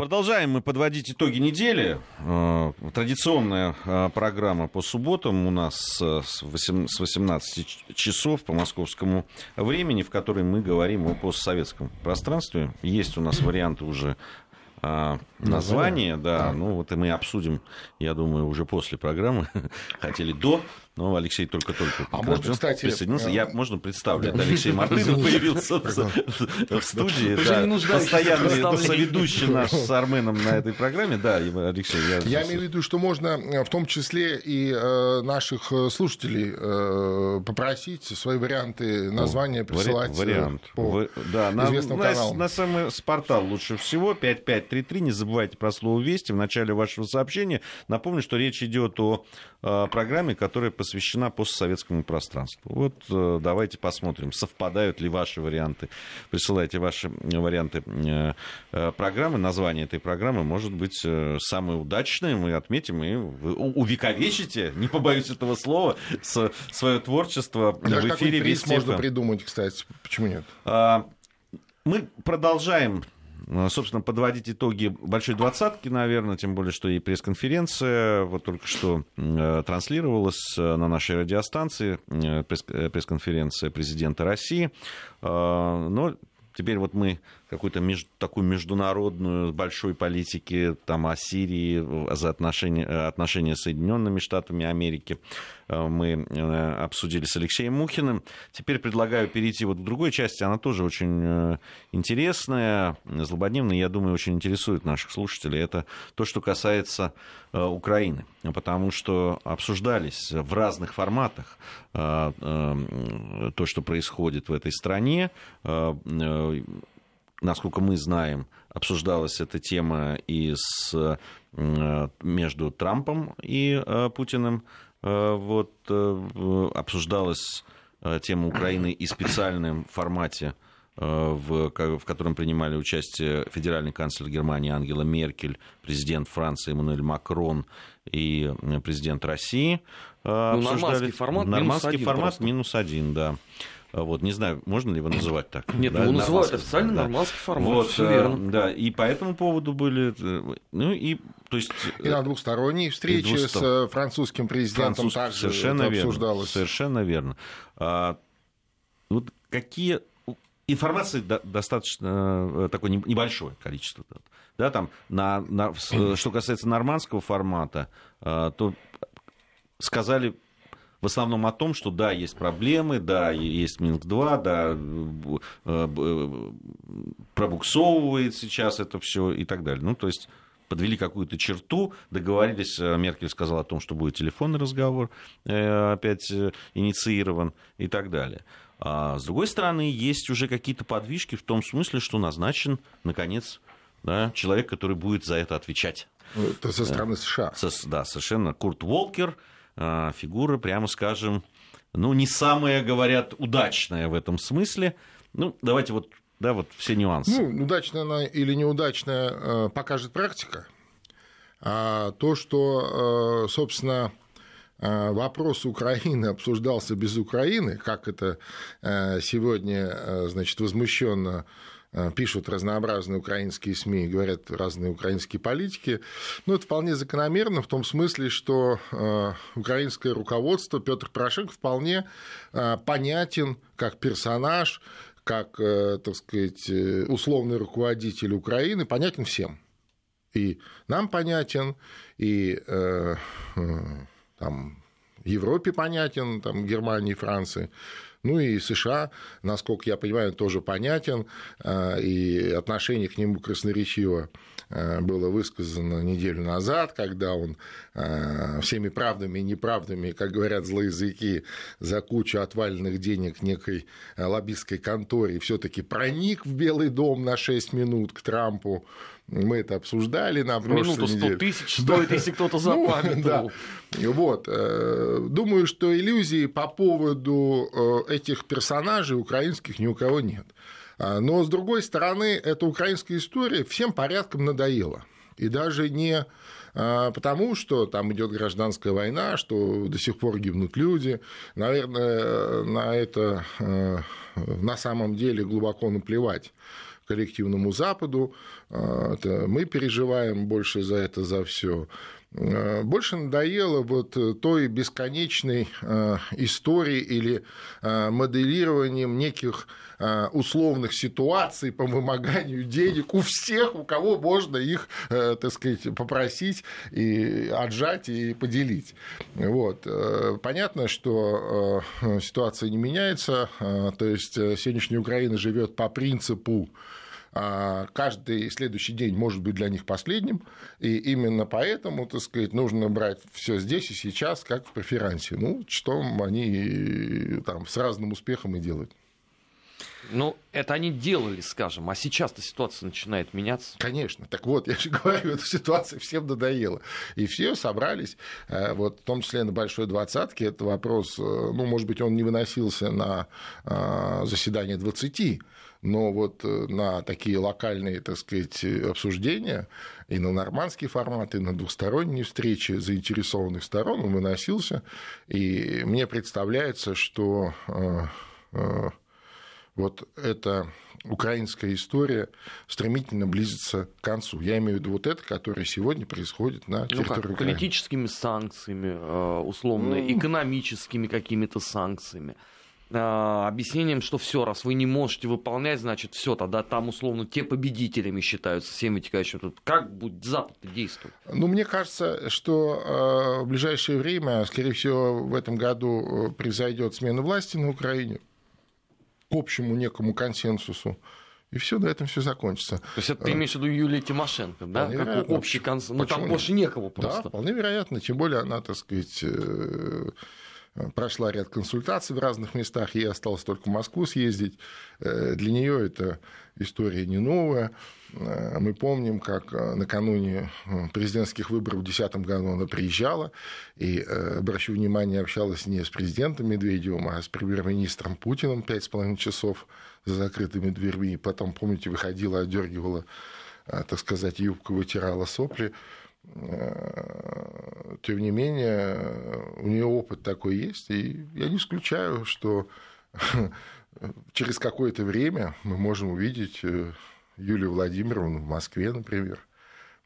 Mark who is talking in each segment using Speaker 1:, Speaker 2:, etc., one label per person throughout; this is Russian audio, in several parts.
Speaker 1: Продолжаем мы подводить итоги недели. Э, традиционная э, программа по субботам у нас с 18 часов по московскому времени, в которой мы говорим о постсоветском пространстве. Есть у нас варианты уже название, да, ну вот и мы обсудим, я думаю, уже после программы, хотели до, но Алексей только-только
Speaker 2: а можно, кстати,
Speaker 1: присоединился. Я, можно представлю, это Алексей Мартынов появился в студии, постоянный соведущий наш с Арменом на этой программе, да, Алексей.
Speaker 2: Я имею в виду, что можно в том числе и э, наших э, слушателей э, попросить свои варианты названия присылать
Speaker 1: Вариант.
Speaker 2: да, известным каналам.
Speaker 1: На самый портал лучше всего, 5533, не забывайте про слово «Вести» в начале вашего сообщения. Напомню, что речь идет о программе, которая посвящена постсоветскому пространству. Вот э, давайте посмотрим, совпадают ли ваши варианты. Присылайте ваши варианты э, э, программы. Название этой программы может быть самое удачное. Мы отметим и увековечите, не побоюсь этого слова, свое творчество
Speaker 2: Даже в эфире Вести можно придумать, кстати. Почему нет?
Speaker 1: А, мы продолжаем собственно, подводить итоги большой двадцатки, наверное, тем более, что и пресс-конференция вот только что э, транслировалась э, на нашей радиостанции, э, пресс-конференция президента России. Но теперь вот мы какую-то меж, такую международную большой политики там, о Сирии, за отношения, отношения с Соединенными Штатами Америки э, мы э, обсудили с Алексеем Мухиным. Теперь предлагаю перейти вот к другой части, она тоже очень э, интересная, злободневная, я думаю, очень интересует наших слушателей. Это то, что касается Украины, потому что обсуждались в разных форматах то, что происходит в этой стране, насколько мы знаем, обсуждалась эта тема и с, между Трампом и э, Путиным. Э, вот, э, обсуждалась тема Украины и специальном формате в, в котором принимали участие федеральный канцлер Германии Ангела Меркель, президент Франции Эммануэль Макрон и президент России.
Speaker 3: Ну, нормандский формат,
Speaker 1: нормандский
Speaker 3: минус
Speaker 1: формат один минус один, да. А вот, не знаю, можно ли его называть так?
Speaker 3: Нет, да, его называют официально да. нормандский формат. Вот, все верно.
Speaker 1: Э, да, и по этому поводу были, э, ну и то есть
Speaker 2: и на двухсторонней встрече с э, французским президентом Француз... также
Speaker 1: совершенно
Speaker 2: это
Speaker 1: верно,
Speaker 2: обсуждалось.
Speaker 1: Совершенно верно. А, вот какие информации достаточно такое небольшое количество. Да, там, на, на, что касается нормандского формата, то сказали в основном о том, что да, есть проблемы, да, есть Минск-2, да, э, э, пробуксовывает сейчас это все и так далее. Ну, то есть подвели какую-то черту, договорились, э, Меркель сказала о том, что будет телефонный разговор опять инициирован и так далее. А с другой стороны, есть уже какие-то подвижки в том смысле, что назначен, наконец, да, человек, который будет за это отвечать.
Speaker 2: Это со стороны США.
Speaker 1: Со, да, совершенно. Курт Волкер, фигура, прямо скажем, ну, не самая, говорят, удачная в этом смысле. Ну, давайте вот, да, вот все нюансы.
Speaker 2: Ну, удачная она или неудачная э, покажет практика. А то, что, э, собственно, э, вопрос Украины обсуждался без Украины, как это сегодня, значит, возмущенно пишут разнообразные украинские СМИ, говорят разные украинские политики. Но это вполне закономерно в том смысле, что э, украинское руководство Петр Порошенко вполне э, понятен как персонаж, как, так сказать, условный руководитель Украины, понятен всем. И нам понятен, и там, Европе понятен, там, Германии, Франции. Ну и США, насколько я понимаю, тоже понятен, а, и отношение к нему красноречиво а, было высказано неделю назад, когда он а, всеми правдами и неправдами, как говорят злоязыки, за кучу отваленных денег некой лоббистской конторе все-таки проник в Белый дом на 6 минут к Трампу, мы это обсуждали на прошлой
Speaker 3: Минуту 100 неделе. тысяч стоит, если кто-то запамятовал.
Speaker 2: Ну, да. Вот. Э, думаю, что иллюзий по поводу э, этих персонажей украинских ни у кого нет. А, но, с другой стороны, эта украинская история всем порядком надоела. И даже не а, потому, что там идет гражданская война, что до сих пор гибнут люди. Наверное, на это э, на самом деле глубоко наплевать коллективному Западу. Это мы переживаем больше за это, за все. Э, больше надоело вот э, той бесконечной э, истории или моделированием неких условных ситуаций по вымоганию денег у всех, у кого можно их, так сказать, попросить и отжать и поделить. Вот. Понятно, что ситуация не меняется, то есть сегодняшняя Украина живет по принципу а каждый следующий день может быть для них последним, и именно поэтому, так сказать, нужно брать все здесь и сейчас, как в преферансе. Ну, что они там с разным успехом и делают.
Speaker 3: Ну, это они делали, скажем, а сейчас-то ситуация начинает меняться.
Speaker 2: Конечно. Так вот, я же говорю, эта ситуация всем надоела. И все собрались, э, вот, в том числе на Большой Двадцатке, это вопрос, э, ну, может быть, он не выносился на э, заседание 20, но вот на такие локальные, так сказать, обсуждения и на нормандский формат, и на двусторонние встречи заинтересованных сторон он выносился, и мне представляется, что вот эта украинская история стремительно близится к концу. Я имею в виду вот это, которое сегодня происходит на территории ну, как, Украины.
Speaker 3: Политическими санкциями, условно, ну... экономическими какими-то санкциями. А, объяснением, что все, раз вы не можете выполнять, значит, все, тогда там условно те победителями считаются, всем вытекающим. Тут как будет Запад действовать?
Speaker 2: Ну, мне кажется, что э, в ближайшее время, скорее всего, в этом году э, произойдет смена власти на Украине к общему некому консенсусу. И все, на этом все закончится. То
Speaker 3: есть это ты имеешь в виду Юлия Тимошенко, да? Вполне как вероятно. общий консенсус. Ну, там больше некого просто.
Speaker 2: Да, вполне вероятно. Тем более она, так сказать, э, прошла ряд консультаций в разных местах, ей осталось только в Москву съездить. Э, для нее это история не новая. Э, мы помним, как э, накануне президентских выборов в 2010 году она приезжала и, обращу внимание, общалась не с президентом Медведевым, а с премьер-министром Путиным пять с половиной часов за закрытыми дверьми. Потом, помните, выходила, одергивала, так сказать, юбку, вытирала сопли. Э, тем не менее, у нее опыт такой есть, и я не исключаю, что через какое-то время мы можем увидеть э, Юлию Владимировну в Москве, например,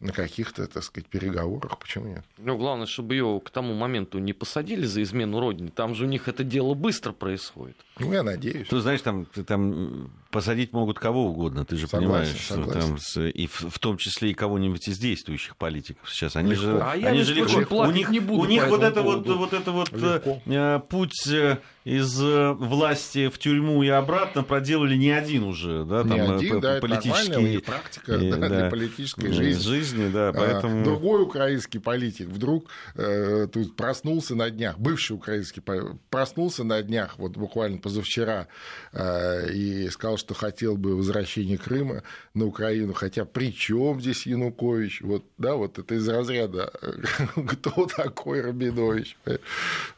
Speaker 2: на каких-то, так сказать, переговорах, почему нет?
Speaker 3: Ну, главное, чтобы ее к тому моменту не посадили за измену родине. Там же у них это дело быстро происходит.
Speaker 2: Ну, я надеюсь.
Speaker 1: Ты знаешь, там, там посадить могут кого угодно, ты же согласен, понимаешь, согласен. что там, и в, в том числе и кого-нибудь из действующих политиков сейчас. Они легко. же, а они же легко. У них, не буду у них вот это вот, вот это вот легко. Э, путь э, из э, власти в тюрьму и обратно проделали не один уже, да,
Speaker 2: там не один, да, политический практика и, да, да, политической жизни.
Speaker 1: жизни, да,
Speaker 2: а, поэтому. Другой украинский политик вдруг э, тут проснулся на днях, бывший украинский проснулся на днях, вот буквально позавчера, э, и сказал, что хотел бы возвращения Крыма на Украину, хотя при чем здесь Янукович? Вот, да, вот это из разряда кто такой Рабинович?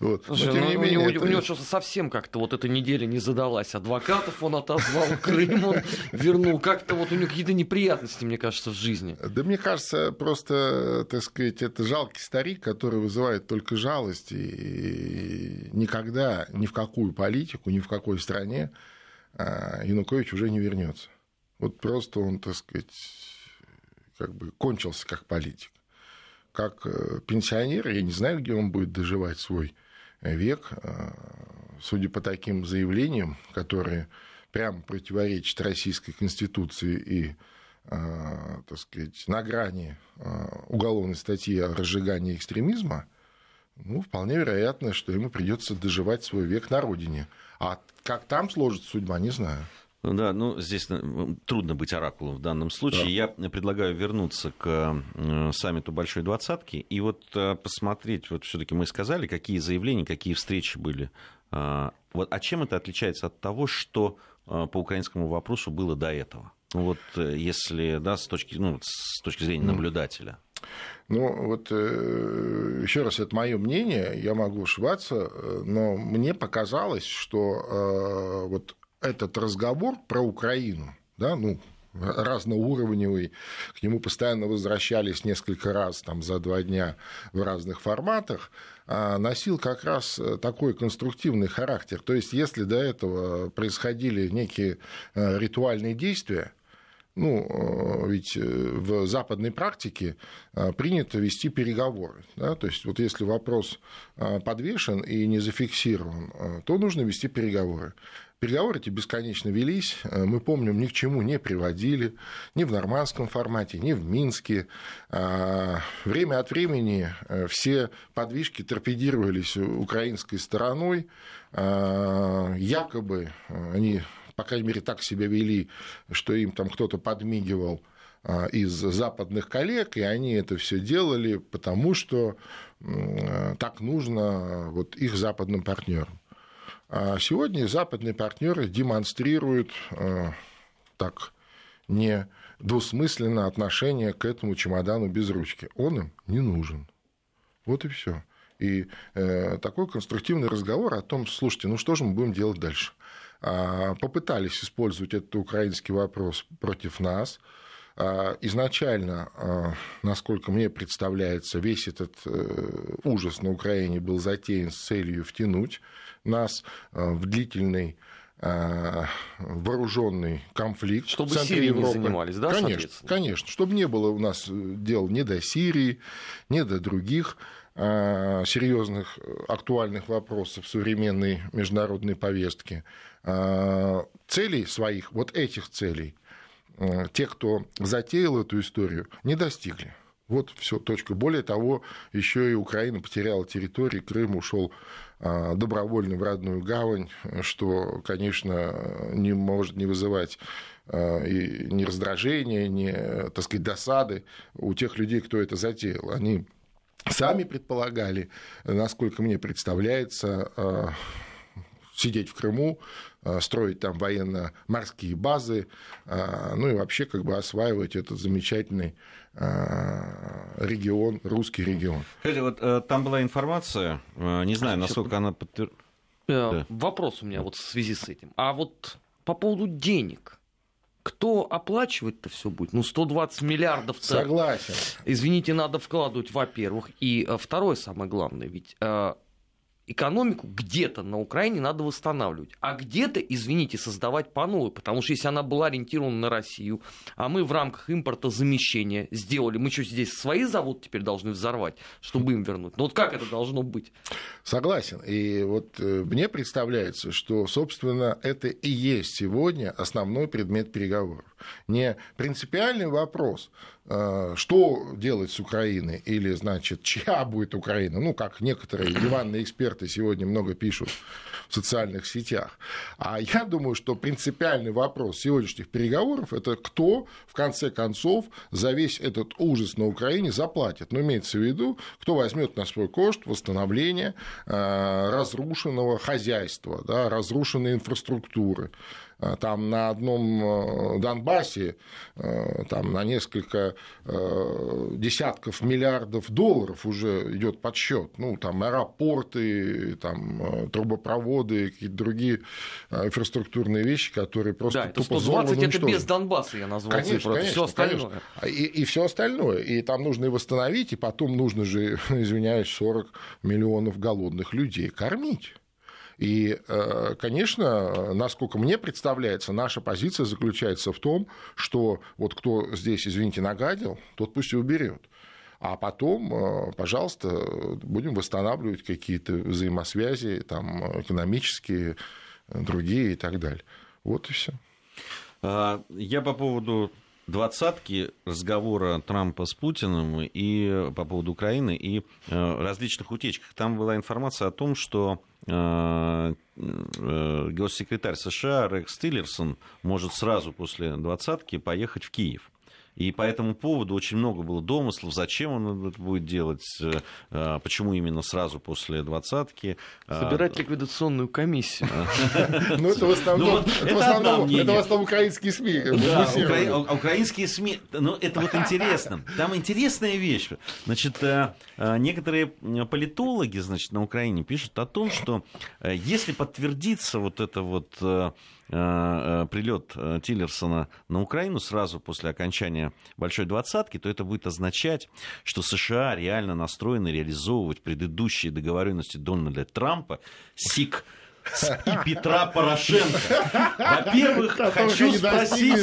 Speaker 3: Вот. Слушай, Но, тем ну, не менее, у, это... у него что-то совсем как-то вот эта неделя не задалась. Адвокатов он отозвал, Крым он вернул. Как-то вот у него какие-то неприятности, мне кажется, в жизни.
Speaker 2: Да мне кажется, просто, так сказать, это жалкий старик, который вызывает только жалость и никогда ни в какую политику, ни в какой стране а Янукович уже не вернется. Вот просто он, так сказать, как бы кончился как политик. Как э, пенсионер, я не знаю, где он будет доживать свой век, а, судя по таким заявлениям, которые прямо противоречат российской конституции и а, так сказать, на грани а, уголовной статьи о разжигании экстремизма, ну, вполне вероятно, что ему придется доживать свой век на родине. А как там сложится судьба, не знаю.
Speaker 1: Да, ну здесь э, трудно быть оракулом в данном случае. Да. Я предлагаю вернуться к э, саммиту Большой Двадцатки и вот э, посмотреть, вот все-таки мы сказали, какие заявления, какие встречи были. А, вот, а чем это отличается от того, что по украинскому вопросу было до этого? Вот если, да, с точки, ну, с точки зрения наблюдателя.
Speaker 2: Ну, вот еще раз, это мое мнение, я могу ошибаться, но мне показалось, что вот этот разговор про Украину, да, ну, разноуровневый, к нему постоянно возвращались несколько раз там, за два дня в разных форматах, а носил как раз э, такой конструктивный характер. То есть, если до этого происходили некие э, ритуальные действия, Ну, э, ведь в западной практике принято вести переговоры. Да? То есть вот если вопрос подвешен и не зафиксирован, то нужно вести переговоры. Переговоры эти бесконечно велись, э, мы помним, ни к чему не приводили, ни в нормандском формате, ни в Минске. А, время от времени э, все подвижки торпедировались украинской стороной, а, якобы они, по крайней мере, так себя вели, что им там кто-то подмигивал а, из западных коллег, и они это все делали, потому что так нужно вот их западным партнерам. А сегодня западные партнеры демонстрируют э, так не двусмысленно отношение к этому чемодану без ручки. Он им не нужен. Вот и все. И э, такой конструктивный разговор о том, слушайте, ну что же мы будем делать дальше? А, попытались использовать этот украинский вопрос против нас. А, изначально, а, насколько мне представляется, весь этот э, ужас на Украине был затеян с целью втянуть нас э, в длительный э, вооруженный конфликт.
Speaker 3: Чтобы в центре Европы. не занимались, да,
Speaker 2: Конечно, конечно. Чтобы не было у нас дел ни до Сирии, ни до других э, серьезных актуальных вопросов современной международной повестки. Целей своих, вот этих целей, те, кто затеял эту историю, не достигли. Вот все, точка. Более того, еще и Украина потеряла территории, Крым ушел а, добровольно в родную гавань, что, конечно, не может не вызывать а, и ни раздражения, ни, так сказать, досады у тех людей, кто это затеял. Они сами предполагали, насколько мне представляется, а, сидеть в Крыму, строить там военно-морские базы, ну и вообще как бы осваивать этот замечательный Э, регион, русский регион.
Speaker 1: Скажите, вот э, там была информация, э, не знаю, насколько она подтверждена.
Speaker 3: Да. Вопрос у меня вот в связи с этим. А вот по поводу денег. Кто оплачивать-то все будет? Ну, 120 миллиардов.
Speaker 2: Согласен.
Speaker 3: Извините, надо вкладывать, во-первых. И второе самое главное, ведь экономику где-то на Украине надо восстанавливать, а где-то, извините, создавать по новой, потому что если она была ориентирована на Россию, а мы в рамках импорта замещения сделали, мы что, здесь свои заводы теперь должны взорвать, чтобы им вернуть? Ну вот как это должно быть?
Speaker 2: Согласен. И вот э, мне представляется, что, собственно, это и есть сегодня основной предмет переговоров. Не принципиальный вопрос, что делать с Украиной, или, значит, чья будет Украина, ну, как некоторые диванные эксперты сегодня много пишут в социальных сетях. А я думаю, что принципиальный вопрос сегодняшних переговоров – это кто, в конце концов, за весь этот ужас на Украине заплатит. Но имеется в виду, кто возьмет на свой кошт восстановление э, разрушенного хозяйства, да, разрушенной инфраструктуры, Э, там на одном э, Донбассе э, там на несколько десятков миллиардов долларов уже идет подсчет. Ну, там аэропорты, там трубопроводы, какие-то другие инфраструктурные вещи, которые просто
Speaker 3: да, тупо 120 это без Донбасса, я назвал
Speaker 2: конечно, цифру. Конечно, все остальное. Конечно. И, и все остальное. И там нужно и восстановить, и потом нужно же, извиняюсь, 40 миллионов голодных людей кормить. И, э, конечно, насколько мне представляется, наша позиция заключается в том, что вот кто здесь, извините, нагадил, тот пусть и уберет. А потом, э, пожалуйста, будем восстанавливать какие-то взаимосвязи, там, экономические, другие и так далее. Вот и все.
Speaker 1: А, я по поводу двадцатки разговора Трампа с Путиным и по поводу Украины и э, различных утечках. Там была информация о том, что госсекретарь США Рекс Тиллерсон может сразу после двадцатки поехать в Киев. И по этому поводу очень много было домыслов, зачем он это будет делать, э, э, почему именно сразу после двадцатки.
Speaker 3: Э, Собирать ликвидационную комиссию.
Speaker 2: Ну, это в основном это в основном украинские СМИ.
Speaker 1: А украинские СМИ, ну, это вот интересно. Там интересная вещь. Значит, некоторые политологи, значит, на Украине пишут о том, что если подтвердится вот это вот Э, э, прилет э, Тиллерсона на Украину сразу после окончания Большой Двадцатки, то это будет означать, что США реально настроены реализовывать предыдущие договоренности Дональда Трампа, СИК, и Петра Порошенко. Во-первых, хочу спросить,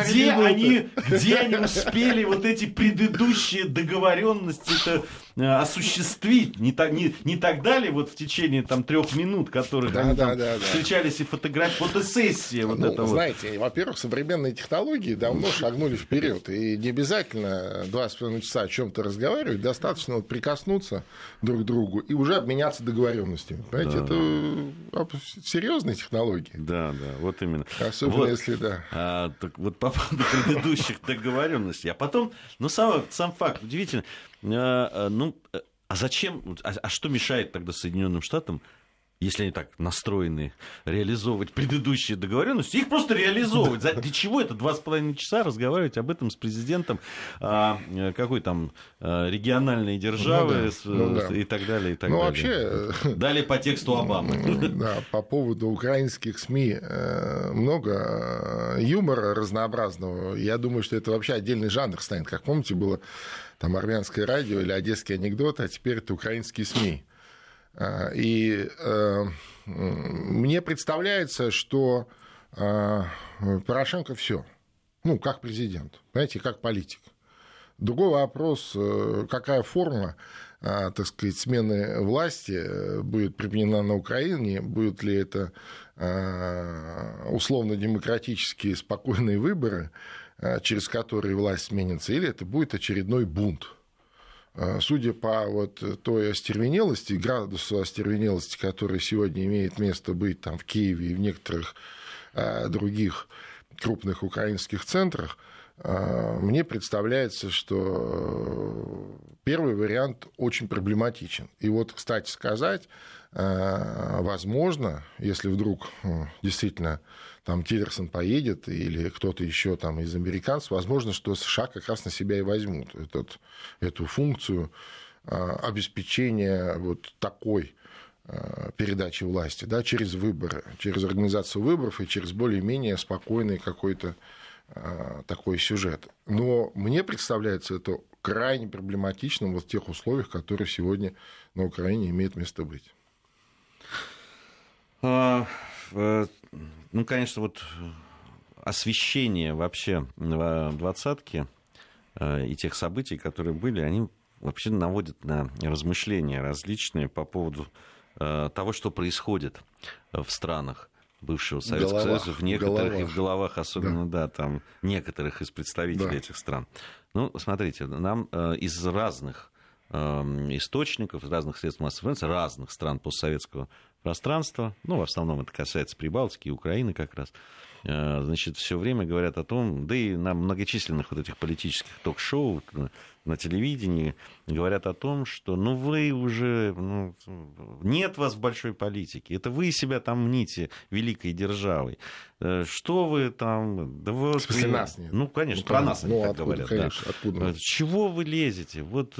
Speaker 1: где они, где они успели вот эти предыдущие договоренности э, осуществить? Не, так, не, не так далее вот в течение там трех минут, которых да, они да, там да, встречались и фотографии, фотосессия вот
Speaker 2: ну,
Speaker 1: это
Speaker 2: знаете, вот. во-первых, современные технологии давно шагнули вперед, и не обязательно два с половиной часа о чем-то разговаривать, достаточно вот прикоснуться друг к другу и уже обменяться договоренностями. Понимаете, да. это серьезные технологии.
Speaker 1: Да, да, вот именно.
Speaker 2: Особенно вот, если, да.
Speaker 1: А, так вот по поводу предыдущих договоренностей. А потом, ну, сам, сам факт удивительно. А, а ну, а зачем, а, а что мешает тогда Соединенным Штатам если они так настроены реализовывать предыдущие договоренности, их просто реализовывать. Для чего это два с половиной часа разговаривать об этом с президентом а, какой там а, региональной державы ну, да, ну, да. и так далее и так ну,
Speaker 2: далее.
Speaker 1: Вообще, далее по тексту Обамы.
Speaker 2: Да, по поводу украинских СМИ э, много э, юмора разнообразного. Я думаю, что это вообще отдельный жанр станет. Как помните, было там армянское радио или одесский анекдот, а теперь это украинские СМИ. А, и э, мне представляется, что э, Порошенко все. Ну, как президент, знаете, как политик. Другой вопрос, э, какая форма, так сказать, смены власти будет применена на Украине, будут ли это условно-демократические спокойные выборы, через которые власть сменится, или это будет очередной бунт. А, судя по вот той остервенелости, градусу остервенелости, который сегодня имеет место быть там в Киеве и в некоторых а, других крупных украинских центрах, а, мне представляется, что первый вариант очень проблематичен. И вот, кстати сказать, возможно, если вдруг действительно там Тиллерсон поедет или кто-то еще там из американцев, возможно, что США как раз на себя и возьмут этот, эту функцию а, обеспечения вот такой а, передачи власти да, через выборы, через организацию выборов и через более-менее спокойный какой-то а, такой сюжет. Но мне представляется это крайне проблематичным вот в тех условиях, которые сегодня на Украине имеют место быть.
Speaker 1: Ну, конечно, вот освещение вообще двадцатки э, и тех событий, которые были, они вообще наводят на размышления различные по поводу э, того, что происходит в странах бывшего Советского головах, Союза, в некоторых в и в головах, особенно, да, да там некоторых из представителей да. этих стран. Ну, смотрите, нам э, из разных источников, из разных средств массовой информации, разных стран постсоветского пространства, ну, в основном это касается Прибалтики и Украины как раз, э, значит, все время говорят о том, да и на многочисленных вот этих политических ток-шоу на телевидении говорят о том, что ну вы уже, ну, нет вас в большой политике, это вы себя там мните великой державой. Э, что вы там...
Speaker 2: Да вот, в смысле, нас
Speaker 1: нет? Ну, конечно, ну, про нас ну, они так откуда, говорят. Конечно, да. откуда? Чего вы лезете? Вот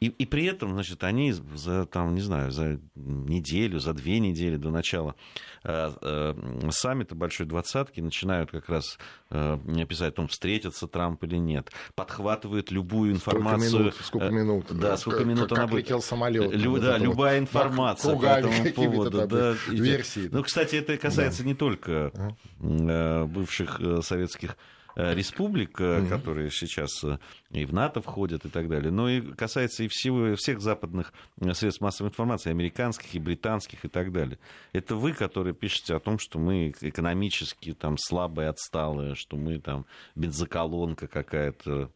Speaker 1: и, и при этом, значит, они за, там, не знаю, за неделю, за две недели до начала э, э, саммита Большой Двадцатки начинают как раз э, писать о том, встретится Трамп или нет. Подхватывают любую информацию.
Speaker 2: Сколько минут, сколько минут
Speaker 1: да, да, сколько минут
Speaker 2: как,
Speaker 1: она
Speaker 2: как летел самолет.
Speaker 1: Лю, да, любая информация по этому поводу. Да,
Speaker 2: версии.
Speaker 1: Ну, кстати, это касается да. не только э, бывших э, советских Э, республик, mm-hmm. которые сейчас э, и в НАТО входят и так далее, но и касается и всего, всех западных средств массовой информации, американских и британских и так далее. Это вы, которые пишете о том, что мы экономически там слабые, отсталые, что мы там бензоколонка какая-то,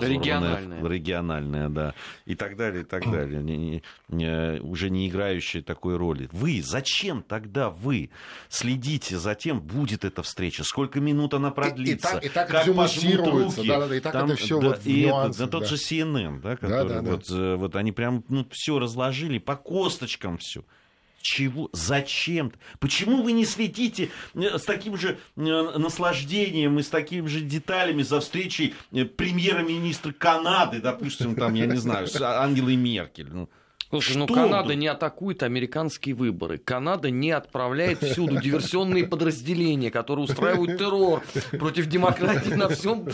Speaker 1: региональная. региональная, да, и так далее, и так далее, не, не, не, уже не играющие такой роли. Вы, зачем тогда вы следите за тем, будет эта встреча, сколько минут она продлится,
Speaker 2: и, и так, и так как пожмут руки. Да, да, да, и так
Speaker 1: там,
Speaker 2: это все
Speaker 1: да,
Speaker 2: вот
Speaker 1: и нюансах, это, да, тот же CNN, да, который да, да, вот, да. вот они прям ну, все разложили по косточкам все. Чего? Зачем? Почему вы не следите э, с таким же э, наслаждением и с такими же деталями за встречей э, премьера-министра Канады, допустим, там, я не знаю, с Ангелой Меркель?
Speaker 3: Слушай, ну Канада не атакует американские выборы. Канада не отправляет всюду диверсионные подразделения, которые устраивают террор против демократии на всем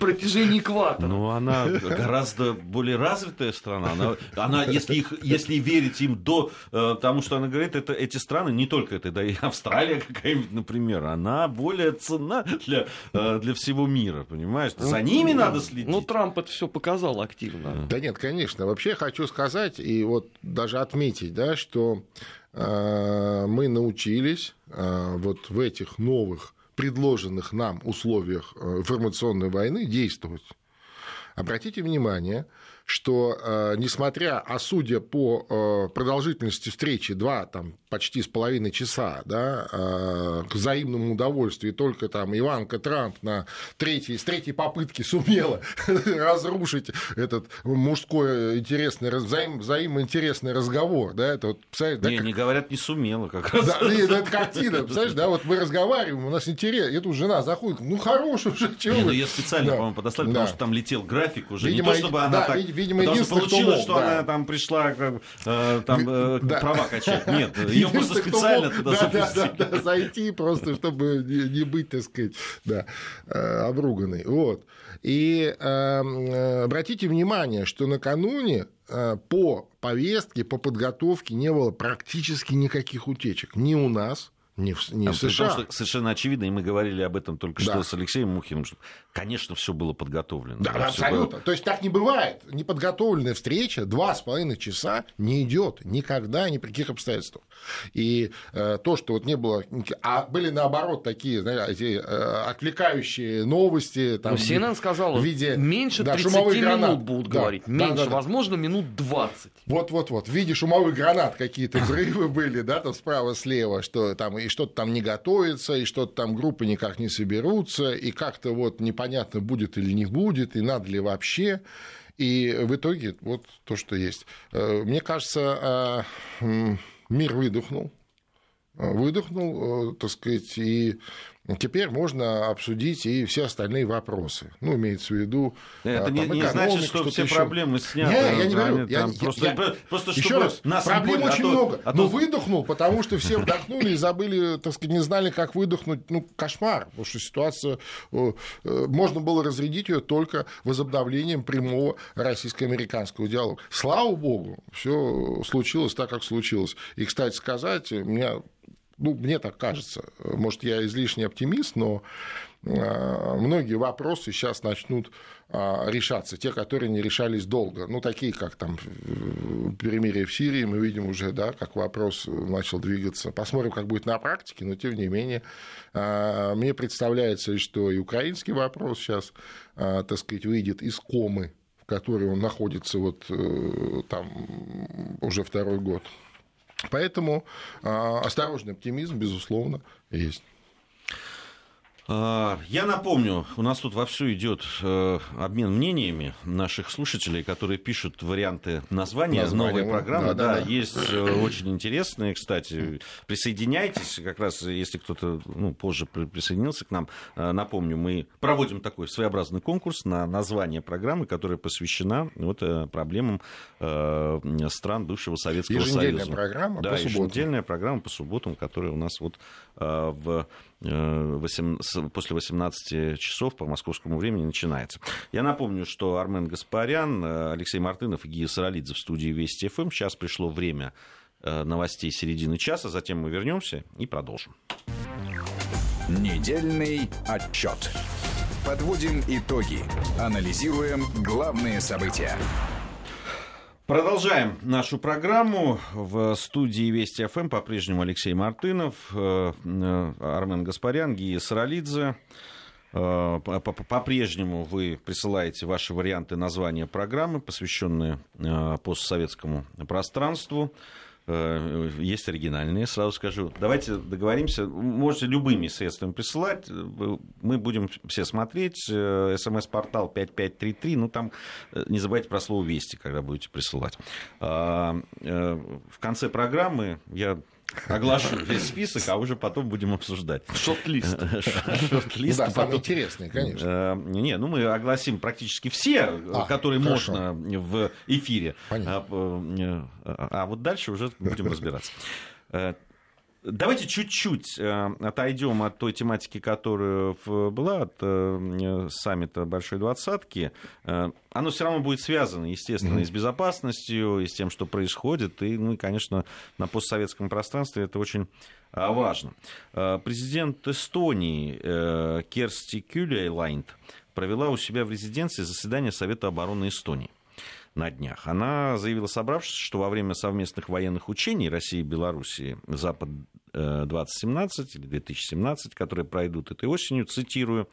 Speaker 3: протяжении экватора.
Speaker 1: Ну, она гораздо более развитая страна. Она, она если, их, если верить им до э, тому, что она говорит, это, эти страны, не только это, да и Австралия какая-нибудь, например, она более ценна для, э, для всего мира, понимаешь? За ними надо следить.
Speaker 3: Ну, Трамп это все показал активно.
Speaker 2: Да нет, конечно. Вообще хочу сказать, и вот вот даже отметить, да, что э, мы научились э, вот в этих новых предложенных нам условиях э, информационной войны действовать. Обратите внимание, что, э, несмотря, а судя по э, продолжительности встречи, два там, почти с половиной часа, да, э, к взаимному удовольствию, только там Иванка Трамп на третьей, с третьей попытки сумела разрушить этот мужской интересный, взаим, взаимоинтересный разговор, да, это вот,
Speaker 1: не, да, не говорят, не сумела как раз.
Speaker 2: Да, не, это картина, представляешь, да, вот мы разговариваем, у нас интерес, и тут жена заходит, ну, хороший уже,
Speaker 1: чего Не, ну, ее специально, да. по-моему, подослали, да. потому что там летел график уже, видимо, не то, чтобы она да, так видимо, Потому что получилось, что да. она там пришла как, э, там, э, да. права качать. Нет, ее просто специально туда да. Да, да,
Speaker 2: да, зайти просто, чтобы не, не быть, так сказать, да, э, обруганной. Вот. И э, э, обратите внимание, что накануне э, по повестке, по подготовке не было практически никаких утечек. Ни у нас, не в, не а в США.
Speaker 1: Том, что совершенно очевидно, и мы говорили об этом только да. что с Алексеем Мухиным, что, конечно, все было подготовлено.
Speaker 2: Да, да абсолютно. Было... То есть так не бывает. Неподготовленная встреча два с половиной часа не идет никогда, ни при каких обстоятельствах. И э, то, что вот не было... А были, наоборот, такие, знаете, э, отвлекающие новости. Там,
Speaker 3: ну, CNN сказала, в виде, меньше да, 30 минут гранат. будут да, говорить. Меньше, да, да, возможно, минут 20.
Speaker 2: Вот-вот-вот. В виде шумовых гранат какие-то взрывы были, да, там справа-слева, что там и что-то там не готовится, и что-то там группы никак не соберутся, и как-то вот непонятно, будет или не будет, и надо ли вообще. И в итоге вот то, что есть. Э, мне кажется, э, мир выдохнул, выдохнул, э, так сказать, и Теперь можно обсудить и все остальные вопросы. Ну, имеется в виду...
Speaker 1: Это там, не, не значит, что, что все еще... проблемы сняты.
Speaker 2: Не, я не говорю. Я, просто, я, просто еще раз, нас проблем поняли, очень а много. А то... Но выдохнул, потому что все вдохнули и забыли, так сказать, не знали, как выдохнуть. Ну, кошмар. Потому что ситуация... Э, можно было разрядить ее только возобновлением прямого российско-американского диалога. Слава богу, все случилось так, как случилось. И, кстати сказать, у меня ну, мне так кажется, может, я излишний оптимист, но а, многие вопросы сейчас начнут а, решаться, те, которые не решались долго. Ну, такие, как там перемирие в Сирии, мы видим уже, да, как вопрос начал двигаться. Посмотрим, как будет на практике, но тем не менее, а, мне представляется, что и украинский вопрос сейчас, так сказать, выйдет из комы, в которой он находится вот э, там уже второй год. Поэтому а, осторожный оптимизм, безусловно, есть.
Speaker 1: А, я напомню, у нас тут вовсю идет э, обмен мнениями наших слушателей, которые пишут варианты названия Название, новой программы. Да, да, да, да, есть э, очень интересные, кстати. Присоединяйтесь, как раз если кто-то ну, позже присоединился к нам. Э, напомню, мы проводим такой своеобразный конкурс на название программы, которая посвящена вот, проблемам стран бывшего Советского
Speaker 2: еженедельная
Speaker 1: Союза.
Speaker 2: программа
Speaker 1: да, по субботам. еженедельная программа по субботам, которая у нас вот в 8, после 18 часов по московскому времени начинается. Я напомню, что Армен Гаспарян, э, Алексей Мартынов и Гия Саралидзе в студии Вести ФМ. Сейчас пришло время э, новостей середины часа, затем мы вернемся и продолжим.
Speaker 4: Недельный отчет. Подводим итоги. Анализируем главные события.
Speaker 1: Продолжаем нашу программу. В студии Вести ФМ по-прежнему Алексей Мартынов, э, э, Армен Гаспарян, Гия Саралидзе. Э, по-прежнему вы присылаете ваши варианты названия программы, посвященные постсоветскому пространству. Э, есть оригинальные, сразу скажу. Давайте договоримся, можете любыми средствами присылать, мы будем все смотреть. Э, СМС-портал 5533, ну там э, не забывайте про слово «Вести», когда будете присылать. А, в конце программы я оглашу весь список, а уже потом будем обсуждать.
Speaker 3: Шорт-лист.
Speaker 1: Шорт-лист.
Speaker 2: Да, самые интересные, конечно.
Speaker 1: Э, Не, ну мы огласим практически все,
Speaker 2: А,
Speaker 1: которые
Speaker 2: хорошо.
Speaker 1: можно в эфире.
Speaker 2: Понятно.
Speaker 1: А, э, а вот дальше уже будем разбираться. Давайте чуть-чуть э, отойдем от той тематики, которая была, от э, саммита Большой Двадцатки. Э, Оно все равно будет связано, естественно, и с безопасностью, и с тем, что происходит. И, ну, и, конечно, на постсоветском пространстве это очень важно. Президент Эстонии Керсти Кюлейлайнд провела у себя в резиденции заседание Совета обороны Эстонии на днях. Она заявила собравшись, что во время совместных военных учений России и Белоруссии Запад-2017 или 2017, которые пройдут этой осенью, цитирую,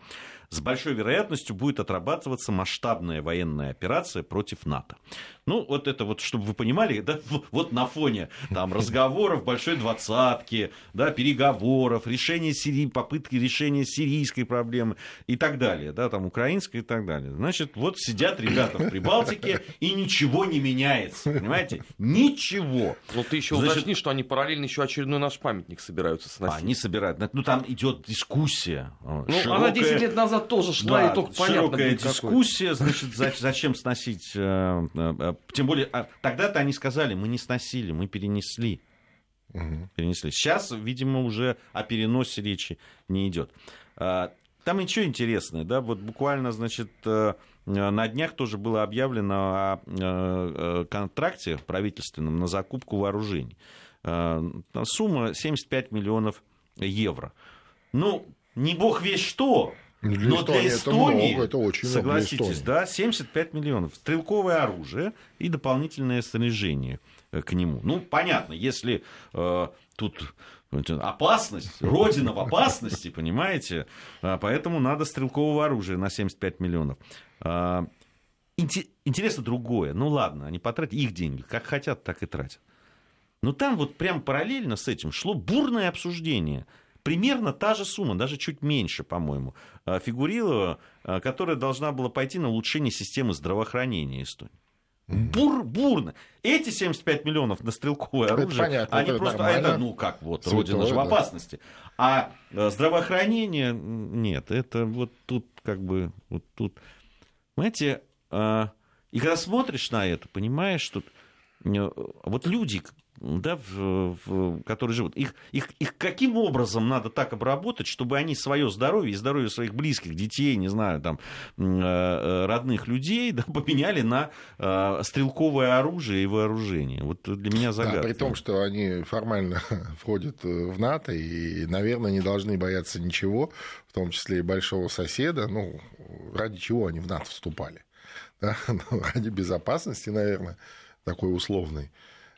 Speaker 1: с большой вероятностью будет отрабатываться масштабная военная операция против НАТО. Ну, вот это вот, чтобы вы понимали, да, вот на фоне там разговоров большой двадцатки, да, переговоров, решения Сирии, попытки решения сирийской проблемы и так далее, да, там украинской и так далее. Значит, вот сидят ребята в Прибалтике, и ничего не меняется, понимаете? Ничего.
Speaker 3: Но ты еще
Speaker 1: Значит-
Speaker 3: уточни, что они параллельно еще очередной наш памятник собираются
Speaker 1: А,
Speaker 3: сносить.
Speaker 1: Они собирают, ну там идет дискуссия.
Speaker 3: Ну,
Speaker 1: Широкая-
Speaker 3: она 10 лет назад тоже шла,
Speaker 1: Да,
Speaker 3: и только понятно
Speaker 1: широкая
Speaker 3: будет, какой.
Speaker 1: дискуссия, значит, за- зачем сносить... э, э, э, Тем более, а, тогда-то они сказали, мы не сносили, мы перенесли. Перенесли. Сейчас, видимо, уже о переносе речи не идет. А, Там еще интересное, да, вот буквально, значит, на днях тоже было объявлено о контракте правительственном на закупку вооружений. Сумма 75 миллионов евро. Ну, не бог весь что,
Speaker 2: для
Speaker 1: но для
Speaker 2: Эстонии это
Speaker 1: Эстонии,
Speaker 2: много, это очень много
Speaker 1: согласитесь,
Speaker 2: Эстонии.
Speaker 1: да, 75 миллионов. Стрелковое оружие и дополнительное снаряжение э, к нему. Ну, понятно, если э, тут опасность, родина в опасности, понимаете, А, поэтому надо стрелкового оружия на 75 миллионов. А, инте- Интересно другое. Ну ладно, они потратят их деньги, как хотят, так и тратят. Но там вот прям параллельно с этим шло бурное обсуждение. Примерно та же сумма, даже чуть меньше, по-моему, а, фигурировала, а, которая должна была пойти на улучшение системы здравоохранения Эстонии. Бур, бурно. Эти 75 миллионов на стрелковое
Speaker 2: Это
Speaker 1: оружие,
Speaker 2: понятно,
Speaker 1: они
Speaker 2: это
Speaker 1: просто, а
Speaker 2: нормально.
Speaker 1: это, ну как, вот,
Speaker 2: Святое,
Speaker 1: родина же в
Speaker 2: да.
Speaker 1: опасности. А э, здравоохранение, нет, это вот тут как бы, вот тут, э, и когда смотришь на это, понимаешь, что э, вот люди, да, в- в- которые живут, их, их, их каким образом надо так обработать, чтобы они свое здоровье и здоровье своих близких, детей, не знаю, там, м, э, родных людей, да, поменяли на э, стрелковое оружие и вооружение. Вот для меня загадка.
Speaker 2: Да, при том, что они формально входят э, в НАТО и, наверное, не должны бояться ничего, в том числе и большого соседа. Ну, ради чего они в НАТО вступали? Да? Ну, ради безопасности, наверное, такой условной.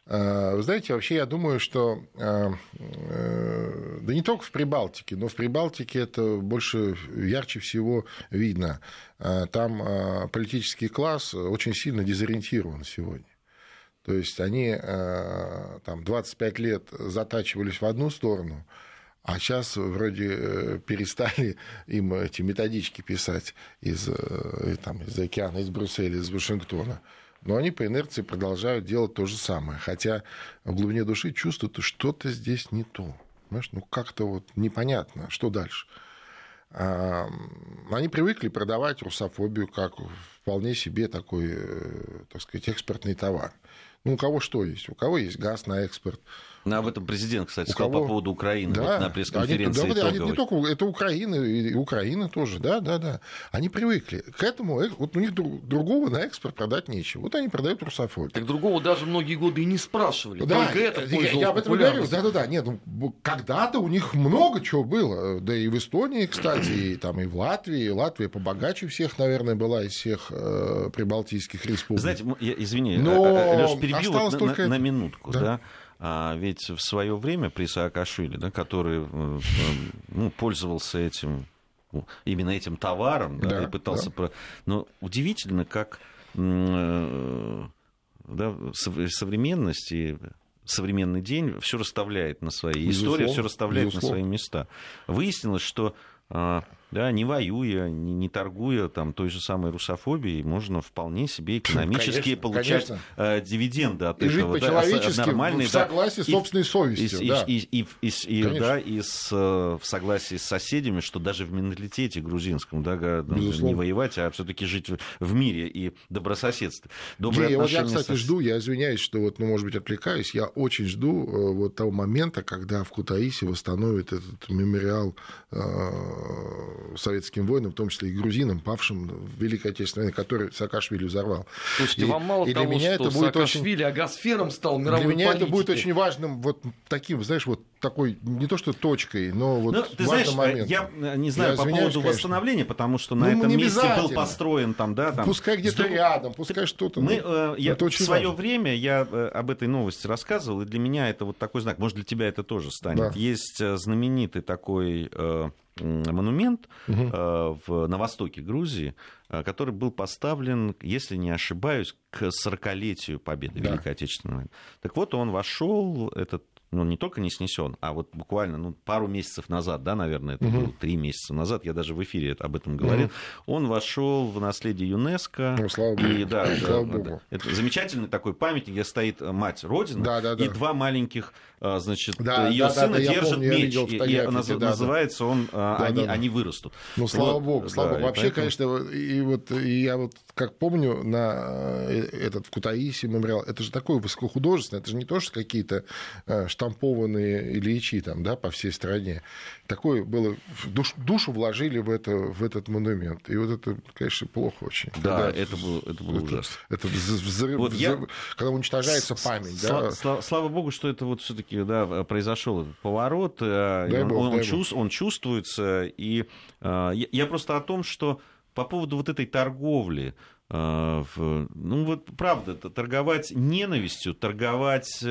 Speaker 2: А, Вы знаете, вообще я думаю, что а, э, да не только в Прибалтике, но в Прибалтике это больше ярче всего видно. Там политический класс очень сильно дезориентирован сегодня. То есть они э, там 25 лет затачивались в одну сторону, а сейчас вроде э, перестали им эти методички писать из, э, там, из океана, из Брюсселя, из Вашингтона. Но они по инерции продолжают делать то же самое. Хотя в глубине души чувствуют, что что-то здесь не то. Понимаешь, ну как-то вот непонятно, что дальше. А, Они привыкли продавать русофобию как вполне себе такой, э, так сказать, экспортный товар. Ну, у кого что есть? У кого есть газ на экспорт?
Speaker 1: Ну, об этом президент, кстати,
Speaker 2: У
Speaker 1: сказал
Speaker 2: кого?
Speaker 1: по поводу Украины вот на пресс-конференции
Speaker 2: они, да, они не только это Украина, и Украина тоже, да, да, да. Они привыкли к этому, э, вот у них друг- другого на экспорт продать нечего. Вот они продают русофобию.
Speaker 3: Так другого даже многие годы и не спрашивали.
Speaker 2: Да,
Speaker 3: Только это
Speaker 2: я, я об этом говорю.
Speaker 3: популярностью.
Speaker 2: Да-да-да. Нет, ну, когда-то у них много чего было. Да и в Эстонии, кстати, и, там, и в Латвии. Латвия побогаче всех, наверное, была из всех э, прибалтийских республик.
Speaker 1: Знаете, я, извини,
Speaker 2: Но
Speaker 1: Леш, перебью вот
Speaker 2: осталось
Speaker 1: на,
Speaker 2: только
Speaker 1: на- на
Speaker 2: это.
Speaker 1: минутку.
Speaker 2: Да.
Speaker 1: Да. А, ведь в свое время при Саакашвили, да, который э, э, ну, пользовался этим, ну, именно этим товаром, да,
Speaker 2: Да,
Speaker 1: и пытался...
Speaker 2: да.
Speaker 1: про- Но удивительно, как э, да, сов- современность и современный день все расставляет на свои
Speaker 2: Безусловно,
Speaker 1: все расставляет
Speaker 2: безусловно.
Speaker 1: на свои места. Выяснилось, что а, да, не воюя, не, не торгуя там той же самой русофобией, можно вполне себе экономически
Speaker 2: Конечно,
Speaker 1: получать
Speaker 2: конечно.
Speaker 1: э, дивиденды от
Speaker 2: И жить
Speaker 1: этого. да,
Speaker 2: по-человечески,
Speaker 1: с- нормальные,
Speaker 2: в
Speaker 1: да.
Speaker 2: согласии с
Speaker 1: И-
Speaker 2: собственной совестью.
Speaker 1: и,
Speaker 2: да.
Speaker 1: и, и, и, и-
Speaker 2: Конечно.
Speaker 1: да, и с, э, в согласии с соседями, что даже в менталитете грузинском, да, ну,
Speaker 2: Безусловно.
Speaker 1: не воевать, а все-таки жить в, мире и добрососедстве. Добрые
Speaker 2: Не, вот я, кстати,
Speaker 1: со-
Speaker 2: жду, я извиняюсь, что вот, ну, может быть, отвлекаюсь, я очень жду э, вот того момента, когда в Кутаиси восстановят этот мемориал э, советским воинам, в том числе и грузинам, павшим в Великой Отечественной войне, который Саакашвили взорвал.
Speaker 3: Слушайте,
Speaker 2: И-
Speaker 3: вам мало
Speaker 2: и для
Speaker 3: того,
Speaker 2: меня
Speaker 3: что
Speaker 2: это будет очень
Speaker 3: Саакашвили агосфером стал мировой
Speaker 2: Для меня это будет
Speaker 3: политики.
Speaker 2: очень важным, вот таким, знаешь, вот такой, не то что точкой, но вот
Speaker 1: Ну, ты знаешь,
Speaker 2: важным моментом.
Speaker 1: я э, не знаю
Speaker 2: Я
Speaker 1: по поводу
Speaker 2: конечно.
Speaker 1: восстановления, потому что на
Speaker 2: Ну,
Speaker 1: этом месте был построен там, да, там.
Speaker 2: Пускай где-то
Speaker 1: с друг-
Speaker 2: рядом, пускай что-то.
Speaker 1: Мы,
Speaker 2: ну,
Speaker 1: э, я,
Speaker 2: это
Speaker 1: в
Speaker 2: очень
Speaker 1: свое
Speaker 2: важно.
Speaker 1: время я э, об этой новости рассказывал, и для меня это вот такой знак. Может, для тебя это тоже станет.
Speaker 2: Да.
Speaker 1: Есть э, знаменитый такой э, монумент э, в, на востоке Грузии, э, который был поставлен, если не ошибаюсь, к 40-летию победы
Speaker 2: Да.
Speaker 1: Великой Отечественной войны. Так вот, он вошел, этот ну, не только не снесен, а вот буквально ну, пару месяцев назад, да, наверное, это было три месяца назад, я даже в эфире это- об этом говорил, он вошел в наследие ЮНЕСКо.
Speaker 2: Ну, слава богу.
Speaker 1: И, да,
Speaker 2: Слава
Speaker 1: да,
Speaker 2: богу.
Speaker 1: да. Это замечательный такой памятник, где стоит мать Родина,
Speaker 2: Да, да, да.
Speaker 1: и два маленьких, а, значит,
Speaker 2: Да,
Speaker 1: ее
Speaker 2: да,
Speaker 1: сына
Speaker 2: да,
Speaker 1: держат
Speaker 2: помню,
Speaker 1: меч, и- и, наз-
Speaker 2: да,
Speaker 1: называется он
Speaker 2: Да,
Speaker 1: они,
Speaker 2: да, да.
Speaker 1: они вырастут.
Speaker 2: Ну, слава
Speaker 1: Вот,
Speaker 2: богу, слава
Speaker 1: да,
Speaker 2: богу. Вообще,
Speaker 1: поэтому-
Speaker 2: конечно, и вот и я вот как помню на э, этот в Кутаиси мемориал, это же такое высокохудожественное, это же не то, что какие-то э, штампованные Ильичи там, да, по всей стране. Такое было, душ- душу вложили в, это, в этот монумент. И вот это, конечно, плохо очень.
Speaker 1: Да,
Speaker 2: Когда
Speaker 1: это было, это было
Speaker 2: это-
Speaker 1: ужасно.
Speaker 2: Это вз- взрыв,
Speaker 1: Вот я-
Speaker 2: взрыв- когда уничтожается память.
Speaker 1: Сла-
Speaker 2: да.
Speaker 1: сла- слава богу, что это вот все-таки да, произошел этот поворот. э,
Speaker 2: Дай
Speaker 1: он,
Speaker 2: бог,
Speaker 1: он
Speaker 2: дай
Speaker 1: чувс- он чувствуется. И э, я, я просто о том, что по поводу вот этой торговли, э, ну вот правда, торговать ненавистью, торговать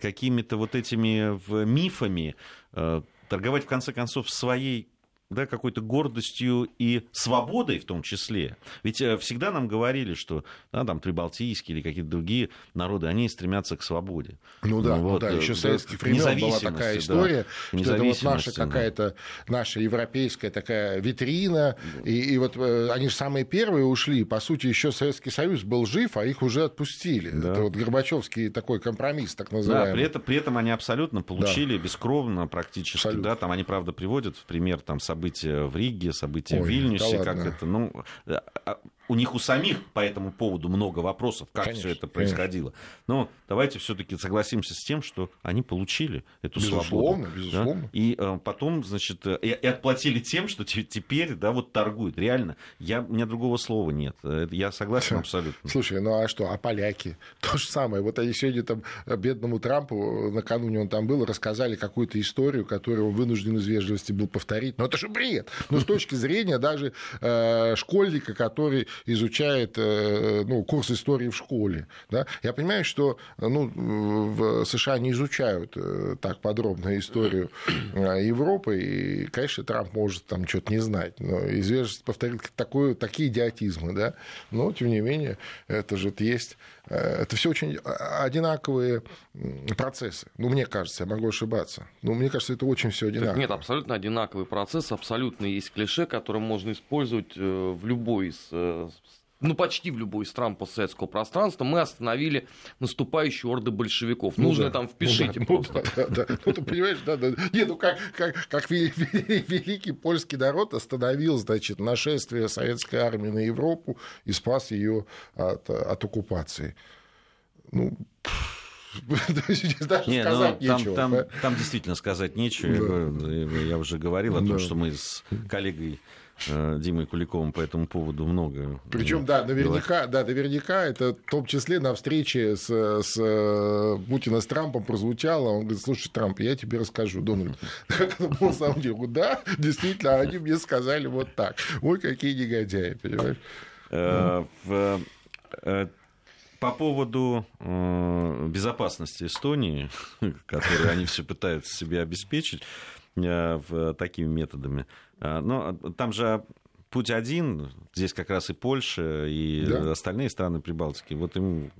Speaker 1: какими-то вот этими в- мифами, э, торговать в конце концов своей да, какой-то гордостью и свободой в том числе. Ведь э, всегда нам говорили, что да, там прибалтийские или какие-то другие народы, они стремятся к свободе.
Speaker 2: Ну да, ну
Speaker 1: вот,
Speaker 2: да,
Speaker 1: э,
Speaker 2: еще
Speaker 1: да,
Speaker 2: советских времен была такая
Speaker 1: да,
Speaker 2: история,
Speaker 1: к
Speaker 2: что это вот наша
Speaker 1: да.
Speaker 2: какая-то наша европейская такая витрина, и, и вот э, они же самые первые ушли, по сути, еще Советский Союз был жив, а их уже отпустили.
Speaker 1: Да.
Speaker 2: Это вот Горбачевский такой компромисс, так
Speaker 1: Да,
Speaker 2: называемый.
Speaker 1: при этом, при этом они абсолютно получили бескровно практически.
Speaker 2: Абсолютно.
Speaker 1: Да, там они, правда, приводят в пример там, события в Риге, события в
Speaker 2: Ой,
Speaker 1: Вильнюсе,
Speaker 2: да
Speaker 1: как
Speaker 2: ладно.
Speaker 1: это. Ну, а, а, у них у самих по этому поводу много вопросов, как
Speaker 2: Конечно,
Speaker 1: все это
Speaker 2: конечно.
Speaker 1: происходило. Но давайте все-таки согласимся с тем, что они получили эту
Speaker 2: Безусловно,
Speaker 1: свободу. да.
Speaker 2: безусловно.
Speaker 1: И э, потом, значит, э, и, и отплатили тем, что те- теперь, да, вот торгуют. Реально, я, у меня другого слова нет. Э, Я согласен абсолютно.
Speaker 2: Слушай, ну а что, а поляки? То же самое. Вот они сегодня там э, бедному Трампу, накануне он там был, рассказали какую-то историю, которую он вынужден из вежливости был повторить. Но это же бред. Но с точки зрения даже э, школьника, который изучает э, ну, курс истории в школе. Да? Я понимаю, что ну, в США не изучают э, так подробно историю э, Европы, и, конечно, Трамп может там что-то не знать, но из вежливости повторить такое, такие идиотизмы, да, но, тем не менее, это же есть, это все очень одинаковые м, процессы, ну, мне кажется, я могу ошибаться, но мне кажется, это очень все
Speaker 3: Так
Speaker 2: одинаково.
Speaker 3: нет, абсолютно одинаковый процесс, абсолютно есть клише, которое можно использовать э, в любой из, э, ну, почти в любой из стран постсоветского пространства. Мы остановили наступающие орды большевиков.
Speaker 2: Ну
Speaker 3: Нужно
Speaker 2: да,
Speaker 3: там
Speaker 2: ну
Speaker 3: впишите
Speaker 2: да, ну
Speaker 3: просто.
Speaker 2: да, да, да. Ну, ты понимаешь, да, да. Не, ну как, как, как ве- ве- великий польский народ остановил, значит, нашествие советской армии на Европу и спас ее от, от оккупации. Ну, даже
Speaker 1: Не, ну,
Speaker 2: сказать
Speaker 1: там,
Speaker 2: нечего.
Speaker 1: там,
Speaker 2: да.
Speaker 1: там действительно сказать нечего. Я,
Speaker 2: Да.
Speaker 1: я уже говорил о том,
Speaker 2: Да.
Speaker 1: что мы с коллегой Димой Куликовым по этому поводу много.
Speaker 2: Причем,
Speaker 1: э,
Speaker 2: да, наверняка, да, наверняка это в том числе на встрече с, с э, Путина с Трампом прозвучало. Он говорит, слушай, Трамп, я тебе расскажу, Дональд, как это было на самом деле. Да, действительно, они мне сказали вот так. Ой, какие негодяи, понимаешь?
Speaker 1: Э, э, По поводу э, безопасности Эстонии, которую они все пытаются себе обеспечить э, такими методами, э, но там же путь один, здесь как раз и Польша, и
Speaker 2: Да.
Speaker 1: остальные страны Прибалтики. Вот им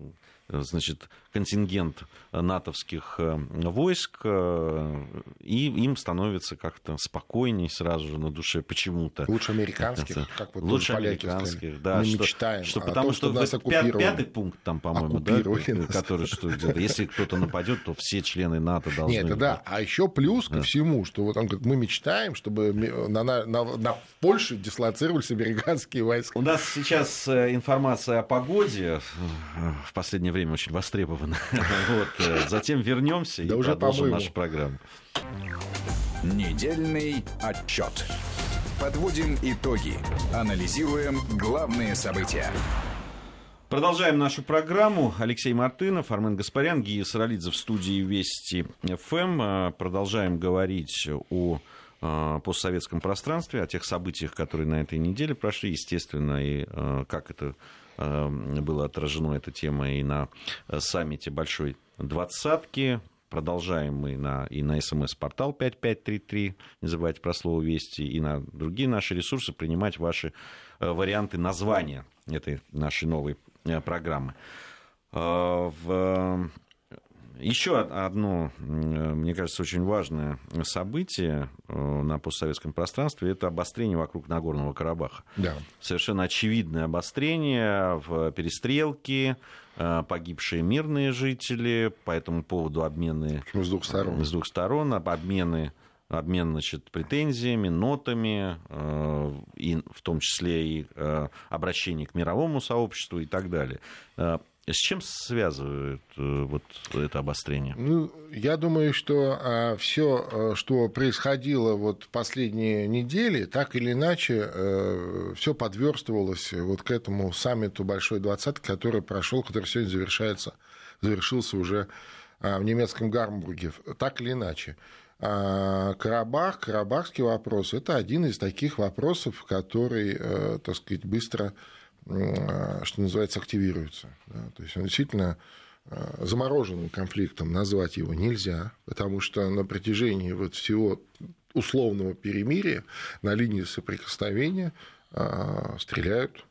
Speaker 1: значит, контингент натовских войск, и им становится как-то спокойней сразу же на душе почему-то.
Speaker 2: Лучше американских,
Speaker 1: как вот Лучше американских, да. Мы
Speaker 2: что, мечтаем.
Speaker 1: Что, потому том, что, что пят, пятый пункт там, по-моему, да, который, что если кто-то нападет, то все члены НАТО должны...
Speaker 2: Нет, да, а еще плюс ко всему, что вот он говорит, мы мечтаем, чтобы на, на, на, на Польшу дислоцировались американские войска.
Speaker 1: У нас сейчас э, информация о погоде э, в последнее время очень востребована. Вот. Э, затем вернемся и продолжим нашу программу.
Speaker 4: Недельный отчет. Подводим итоги. Анализируем главные события.
Speaker 1: Продолжаем нашу программу. Алексей Мартынов, Армен Гаспарян, Гия Саралидзе в студии Вести ФМ. Продолжаем говорить о Э, постсоветском пространстве, о тех событиях, которые на этой неделе прошли, естественно, и э, как это э, было отражено, эта тема и на саммите Большой Двадцатки. Продолжаем мы на, и на смс-портал 5533, не забывайте про слово «Вести», и на другие наши ресурсы принимать ваши варианты названия этой нашей новой программы. В еще одно, мне кажется, очень важное событие э, на постсоветском пространстве – это обострение вокруг Нагорного Карабаха.
Speaker 2: Да.
Speaker 1: Совершенно очевидное обострение в перестрелке, э, погибшие мирные жители, по этому поводу обмены...
Speaker 2: С двух сторон.
Speaker 1: С двух сторон, обмены обмен значит, претензиями, нотами, э, и в том числе и э, обращение к мировому сообществу и так далее. С чем связывает э, вот это обострение?
Speaker 2: Ну, я думаю, что а, все, э, что происходило вот последние недели, так или иначе, э, все подверстывалось вот к этому саммиту Большой двадцатки, который прошел, который сегодня завершается, завершился уже а, в немецком Гармбурге. Так или иначе. А, Карабах, карабахский вопрос, это один из таких вопросов, который, так сказать, быстро что называется, активируется. Да? То есть он действительно э, замороженным конфликтом назвать его нельзя, потому что на протяжении вот всего условного перемирия на линии соприкосновения э, стреляют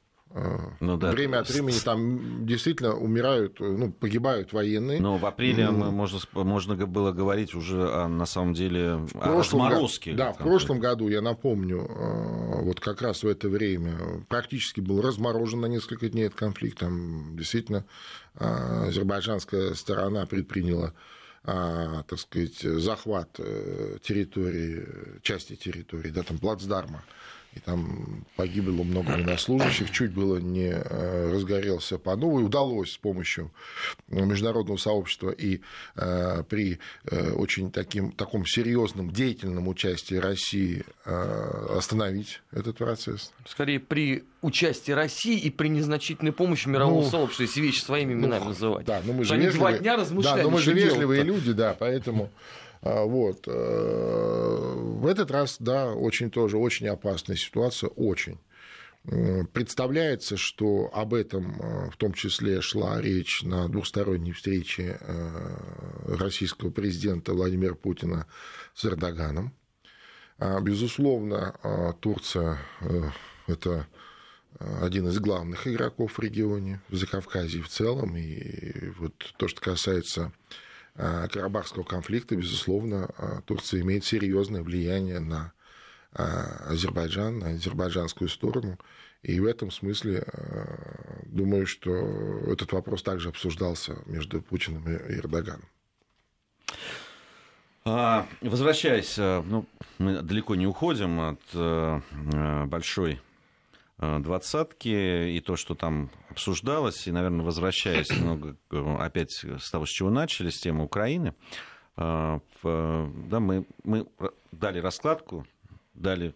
Speaker 2: ну, да. Время от времени там действительно умирают, ну, погибают военные.
Speaker 1: Но в апреле mm. можно, можно было говорить уже о, на самом деле в о разморозке.
Speaker 2: Да, в прошлом году, я напомню, э, вот как раз в это время практически был разморожен на несколько дней этот конфликт. Там действительно э, азербайджанская сторона предприняла э, так сказать, захват территории, части территории, да, там плацдарма и там погибло много военнослужащих, чуть было не э, разгорелся по новой. Удалось с помощью международного сообщества и э, при э, очень таким, таком серьезном деятельном участии России остановить этот процесс.
Speaker 3: Скорее, при участии России и при незначительной помощи мирового ну, сообщества, если вещи своими именами ну, называть.
Speaker 2: Да, но мы же вежливые, два дня размышляли, да, но мы же вежливые люди, да, поэтому... А, вот. Э, в этот раз, да, очень тоже очень опасная ситуация, очень. Представляется, что об этом э, в том числе шла речь на двухсторонней встрече э, российского президента Владимира Путина с Эрдоганом. А, безусловно, Турция – это один из главных игроков в регионе, в Закавказье в целом. И вот то, что касается Карабахского конфликта, безусловно, э, Турция имеет серьезное влияние на э, Азербайджан, на азербайджанскую сторону. И в этом смысле думаю, что этот вопрос также обсуждался между Путиным и Эрдоганом.
Speaker 1: А, возвращаясь, ну, мы далеко не уходим от большой двадцатки и то, что там обсуждалось, и, наверное, возвращаясь немного опять с того, с чего начали, с темы Украины, э, да, мы, мы дали раскладку, дали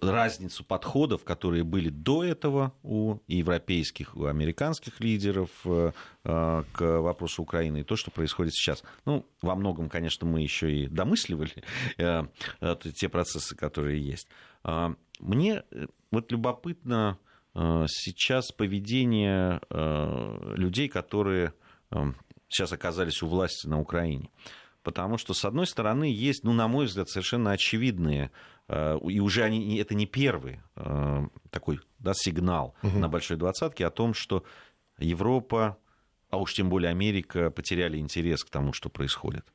Speaker 1: разницу подходов, которые были до этого у европейских, у американских лидеров э, к вопросу Украины, и то, что происходит сейчас. Ну, во многом, конечно, мы еще и домысливали те процессы, которые есть. Мне вот любопытно э, сейчас поведение э, людей, которые э, сейчас оказались у власти на Украине. Потому что, с одной стороны, есть, ну, на мой взгляд, совершенно очевидные, и уже они, это не первый такой да, сигнал угу. на Большой Двадцатке о том, что Европа а уж тем более Америка, потеряли интерес к тому, что происходит.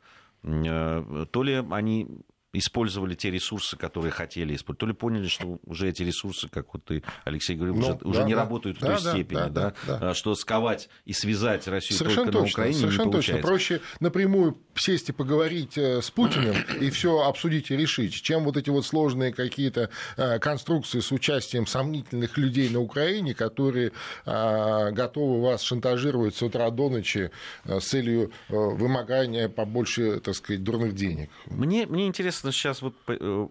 Speaker 1: Э, то ли они использовали те ресурсы, которые хотели использовать, то ли поняли, что уже эти ресурсы, как вот ты, Алексей, говорил, ну, уже, да, уже не да, работают да, в той да, степени, да, да, да, да, что сковать и связать Россию совершенно только точно, на Украине
Speaker 2: совершенно
Speaker 1: не получается.
Speaker 2: точно. Проще напрямую сесть и поговорить э, с Путиным и все обсудить и решить, чем вот эти вот сложные какие-то э, конструкции с участием сомнительных людей на Украине, которые э, готовы вас шантажировать с утра до ночи с целью вымогания побольше, так сказать, дурных денег.
Speaker 1: Мне, мне интересно, интересно сейчас вот э,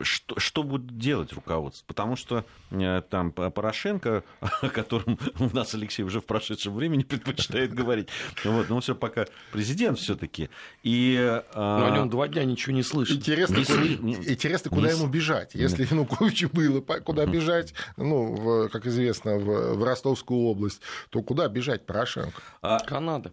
Speaker 1: что, что будет делать руководство, потому что э, там Порошенко, о котором у нас Алексей уже в прошедшем времени предпочитает говорить, вот, но все пока президент все-таки. И,
Speaker 3: а, но о нем два дня ничего не слышно.
Speaker 2: Интересно, не куда, не, интересно, куда не, ему бежать? Если Януковичу было куда бежать, ну, в, как известно, в, в Ростовскую область, то куда бежать Порошенко?
Speaker 3: А, Канада.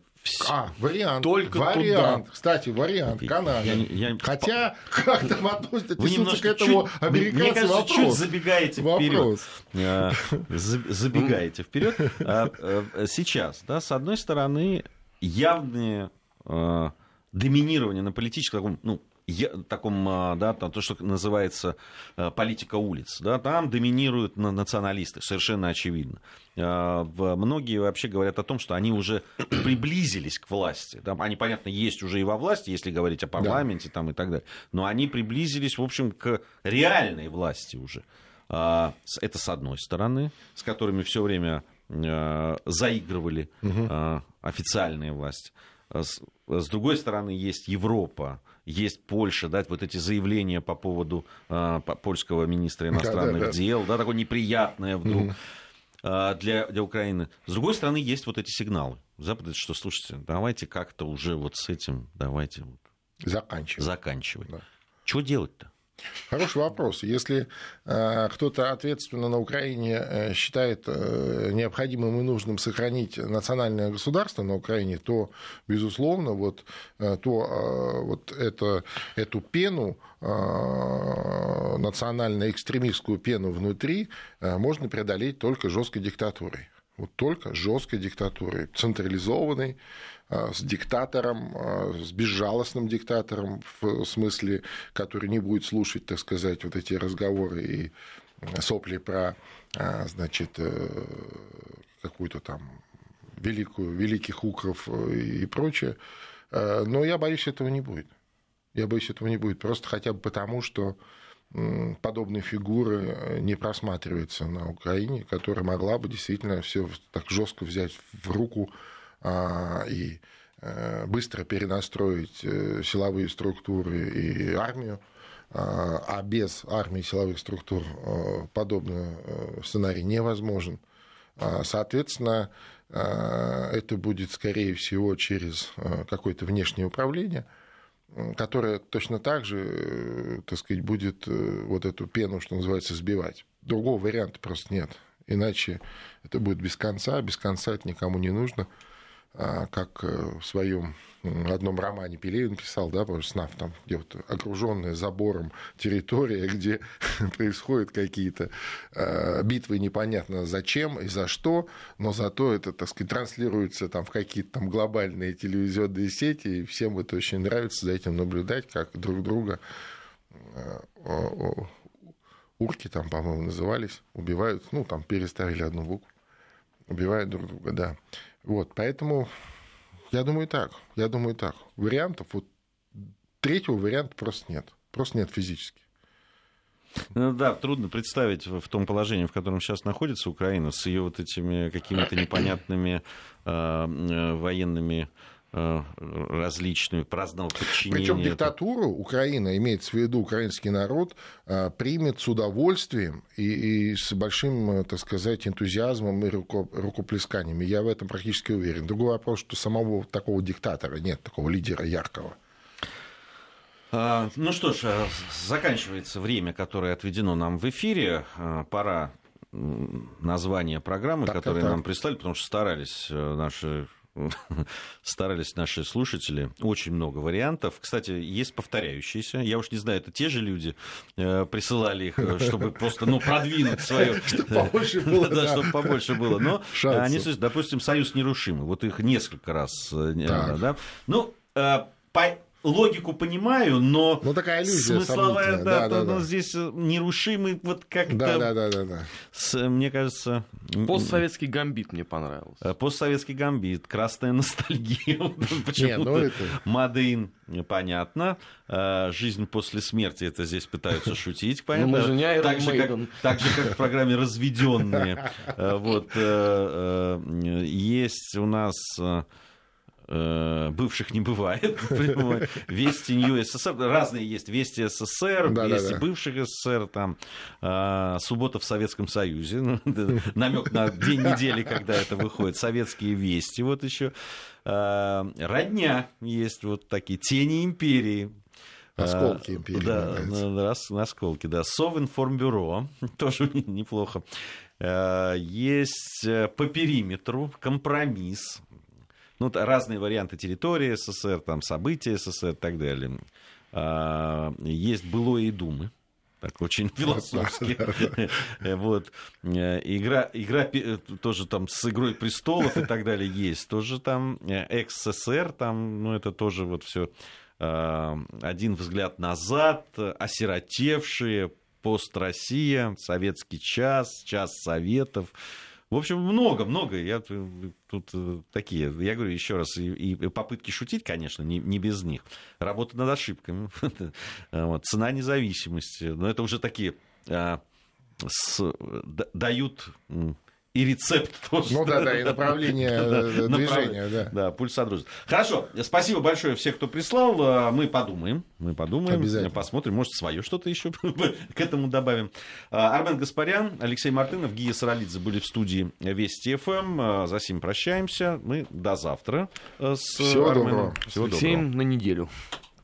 Speaker 2: А, вариант. Только вариант. Туда. Кстати, вариант. Канада. Я, я... Хотя, как там относятся к этому чуть, американцы? Мне кажется, вопрос.
Speaker 1: чуть забегаете вперед. А, забегаете вперед. А, э, сейчас, да, с одной стороны, явные а, доминирование на политическом, ну, таком, а, да, то, что называется а, политика улиц, да, там доминируют националисты, совершенно очевидно. А, многие вообще говорят о том, что они уже приблизились к власти. Там, они, понятно, есть уже и во власти, если говорить о парламенте да. там, и так далее, но они приблизились, в общем, к реальной власти уже. Это с одной стороны, с которыми все время заигрывали угу. официальные власти. С другой стороны, есть Европа, есть Польша, да, вот эти заявления по поводу э, польского министра иностранных да, да, дел, да, такое неприятное вдруг. Mm-hmm. Для, для Украины. С другой стороны, есть вот эти сигналы. Запад, что, слушайте, давайте как-то уже вот с этим, давайте
Speaker 2: заканчивать.
Speaker 1: заканчивать. Да. Что делать-то?
Speaker 2: Хороший вопрос. Если э, кто-то ответственно на Украине э, считает э, необходимым и нужным сохранить национальное государство на Украине, то, безусловно, вот, э, то, э, вот это, эту пену, э, национально-экстремистскую пену внутри, э, можно преодолеть только жесткой диктатурой. Вот только жесткой диктатурой, централизованной, с диктатором, а, с безжалостным диктатором, в смысле, который не будет слушать, так сказать, вот эти разговоры и сопли про, значит, э, какую-то там великую, великих укров и прочее. Но я боюсь, этого не будет. Я боюсь, этого не будет. Просто хотя бы потому, что подобные фигуры не просматриваются на Украине, которая могла бы действительно все так жестко взять в руку и э, быстро перенастроить э, силовые структуры и армию, а, а без армии силовых структур э, подобный сценарий невозможен. А, соответственно, это будет, скорее всего, через какое-то внешнее управление, которое точно так же, так сказать, будет вот эту пену, что называется, сбивать. Другого варианта просто нет. Иначе это будет без конца, без конца это никому не нужно. А, как э, в своем одном романе Пелевин писал, да, СНАФ, там, где вот окруженная забором территория, где происходят какие-то э, битвы непонятно зачем и за что, но зато это, так сказать, транслируется там в какие-то там глобальные телевизионные сети, и всем это очень нравится за этим наблюдать, как друг друга э, урки там, по-моему, назывались, убивают, ну, там переставили одну букву, убивают друг друга, да. Вот, поэтому я думаю так. Я думаю так. Вариантов, вот третьего варианта просто нет. Просто нет физически.
Speaker 1: Ну да, трудно представить в том положении, в котором сейчас находится Украина, с ее вот этими какими-то непонятными э, э военными различную праздного подчинения.
Speaker 2: Причем диктатуру Украина, имеется в виду украинский народ, э, примет с удовольствием и, и с большим, э, так сказать, энтузиазмом и рукоплесканиями. Я в этом практически уверен. Другой вопрос, что самого такого диктатора нет, такого лидера яркого.
Speaker 1: А, ну что ж, заканчивается время, которое отведено нам в эфире. Пора название программы, так, нам прислали, потому что старались наши старались наши слушатели. Очень много вариантов. Кстати, есть повторяющиеся. Я уж не знаю, это те же люди э, присылали их, э, чтобы просто ну, продвинуть свое.
Speaker 2: Чтобы побольше было.
Speaker 1: Да, чтобы побольше было. Но они, допустим, «Союз нерушимый». Вот их несколько раз. Да. Ну, по логику понимаю, но
Speaker 2: ну, такая иллюзия
Speaker 1: смысловая, да, да, да, да. здесь нерушимый вот как-то...
Speaker 2: Да, да, да, да, да.
Speaker 1: С, мне кажется...
Speaker 3: Постсоветский гамбит мне понравился. Э,
Speaker 1: постсоветский гамбит, красная ностальгия. Почему-то ну, это... Мадейн, понятно. Э, жизнь после смерти, это здесь пытаются шутить, понятно.
Speaker 3: Ну, не
Speaker 1: так, же, как, так же, как в программе «Разведенные». Э, вот, есть у нас Э, бывших не бывает. Вести Нью СССР, разные есть. Вести СССР, да, Вести да, да. бывших СССР, там, э, Суббота в Советском Союзе, ну, намек на день недели, когда это выходит, советские вести, вот еще. Э, родня есть вот такие, тени империи,
Speaker 2: Осколки империи.
Speaker 1: Да, на, осколки, да. Совинформбюро, тоже неплохо. Есть по периметру компромисс, ну, разные варианты территории СССР, там, события СССР и так далее. А, есть былое и думы так очень философски. Вот. Игра, игра тоже там с «Игрой престолов» и так далее есть. Тоже там экс-СССР, там, ну, это тоже вот все а, один взгляд назад, осиротевшие, пост-Россия, советский час, час советов. В общем, много-много. Я тут э, такие, я говорю еще раз, и, и попытки шутить, конечно, не, не без них. Работа над ошибками, вот, цена независимости. Но это уже такие а, с, дают и рецепт тоже.
Speaker 2: Ну да, да, и направление э, движения, да.
Speaker 1: Да, пульс содружества. Хорошо, спасибо большое всех, кто прислал. А, мы подумаем, мы подумаем, Обязательно. посмотрим, может, свое что-то еще к этому добавим. А, Армен Гаспарян, Алексей Мартынов, Гия Саралидзе были в студии Вести ФМ. Эм. А, за сим прощаемся. Мы до завтра с
Speaker 2: Всего Арменом. Доброго.
Speaker 3: Всего доброго. Всем на неделю.